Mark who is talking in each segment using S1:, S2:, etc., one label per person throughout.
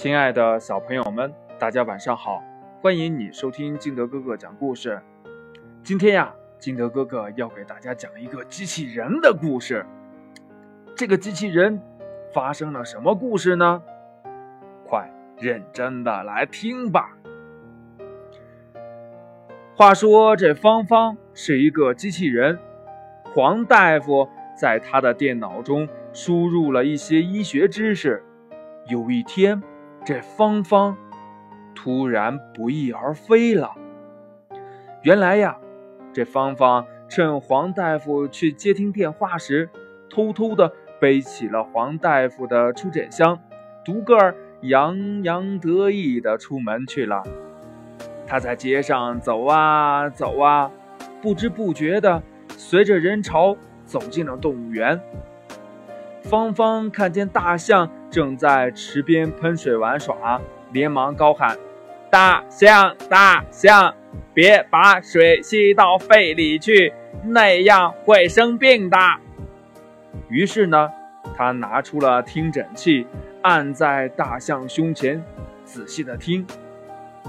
S1: 亲爱的小朋友们，大家晚上好！欢迎你收听金德哥哥讲故事。今天呀，金德哥哥要给大家讲一个机器人的故事。这个机器人发生了什么故事呢？快认真的来听吧。话说，这芳芳是一个机器人，黄大夫在他的电脑中输入了一些医学知识。有一天，这芳芳突然不翼而飞了。原来呀，这芳芳趁黄大夫去接听电话时，偷偷的背起了黄大夫的出诊箱，独个儿洋洋得意的出门去了。他在街上走啊走啊，不知不觉的随着人潮走进了动物园。芳芳看见大象正在池边喷水玩耍，连忙高喊：“大象，大象，别把水吸到肺里去，那样会生病的。”于是呢，他拿出了听诊器，按在大象胸前，仔细的听。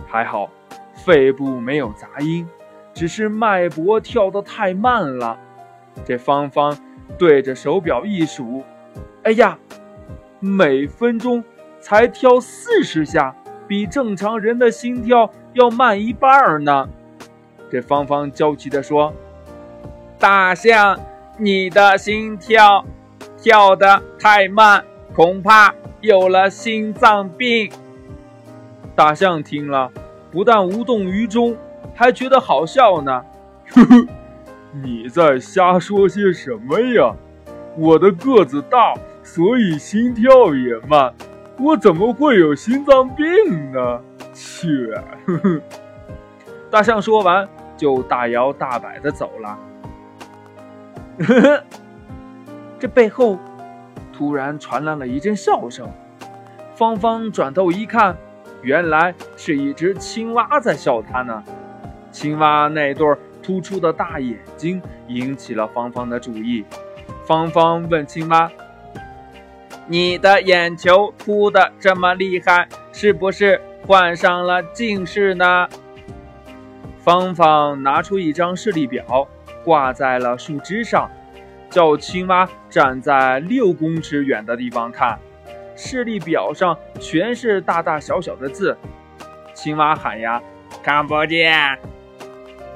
S1: 还好，肺部没有杂音，只是脉搏跳得太慢了。这芳芳对着手表一数。哎呀，每分钟才跳四十下，比正常人的心跳要慢一半呢。这芳芳焦急地说：“大象，你的心跳跳得太慢，恐怕有了心脏病。”大象听了，不但无动于衷，还觉得好笑呢。呵呵，你在瞎说些什么呀？我的个子大。所以心跳也慢，我怎么会有心脏病呢？切！大象说完就大摇大摆的走了。呵呵，这背后突然传来了一阵笑声。芳芳转头一看，原来是一只青蛙在笑他呢。青蛙那对突出的大眼睛引起了芳芳的注意。芳芳问青蛙。你的眼球凸的这么厉害，是不是患上了近视呢？芳芳拿出一张视力表，挂在了树枝上，叫青蛙站在六公尺远的地方看。视力表上全是大大小小的字。青蛙喊呀，看不见。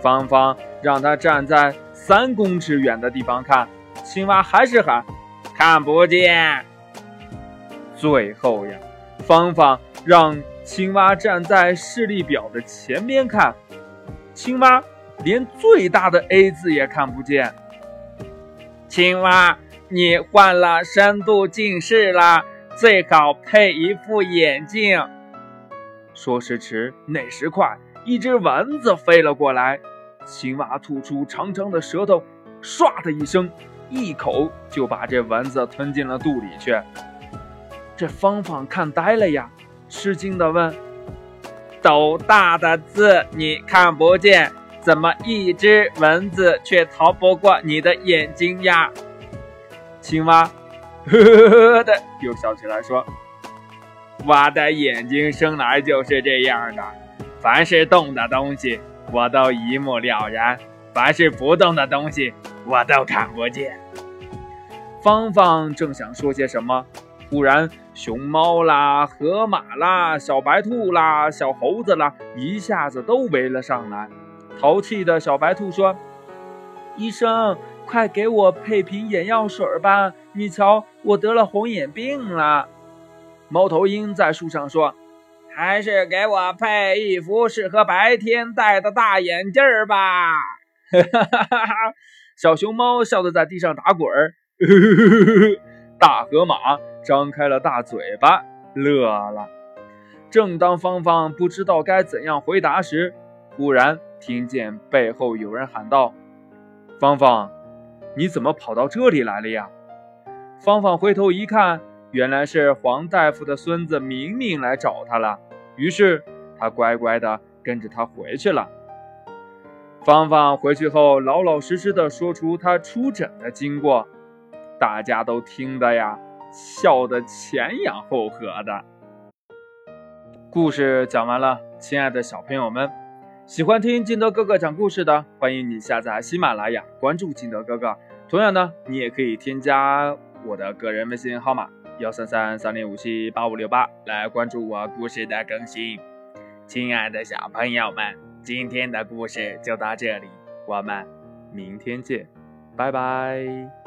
S1: 芳芳让他站在三公尺远的地方看，青蛙还是喊，看不见。最后呀，芳芳让青蛙站在视力表的前边看，青蛙连最大的 A 字也看不见。青蛙，你患了深度近视啦，最好配一副眼镜。说时迟，那时快，一只蚊子飞了过来，青蛙吐出长长的舌头，唰的一声，一口就把这蚊子吞进了肚里去。这芳芳看呆了呀，吃惊地问：“斗大的字你看不见，怎么一只蚊子却逃不过你的眼睛呀？”青蛙呵呵呵的又笑起来说：“我的眼睛生来就是这样的，凡是动的东西我都一目了然，凡是不动的东西我都看不见。”芳芳正想说些什么。突然，熊猫啦、河马啦、小白兔啦、小猴子啦，一下子都围了上来。淘气的小白兔说：“医生，快给我配瓶眼药水吧！你瞧，我得了红眼病了。”猫头鹰在树上说：“还是给我配一副适合白天戴的大眼镜吧！”哈哈哈哈哈！小熊猫笑得在地上打滚儿。呵呵呵呵呵大河马。张开了大嘴巴，乐了。正当芳芳不知道该怎样回答时，忽然听见背后有人喊道：“芳芳，你怎么跑到这里来了呀？”芳芳回头一看，原来是黄大夫的孙子明明来找她了。于是她乖乖的跟着他回去了。芳芳回去后，老老实实的说出她出诊的经过，大家都听得呀。笑得前仰后合的。故事讲完了，亲爱的小朋友们，喜欢听金德哥哥讲故事的，欢迎你下载喜马拉雅，关注金德哥哥。同样呢，你也可以添加我的个人微信号码幺三三三零五七八五六八来关注我故事的更新。亲爱的小朋友们，今天的故事就到这里，我们明天见，拜拜。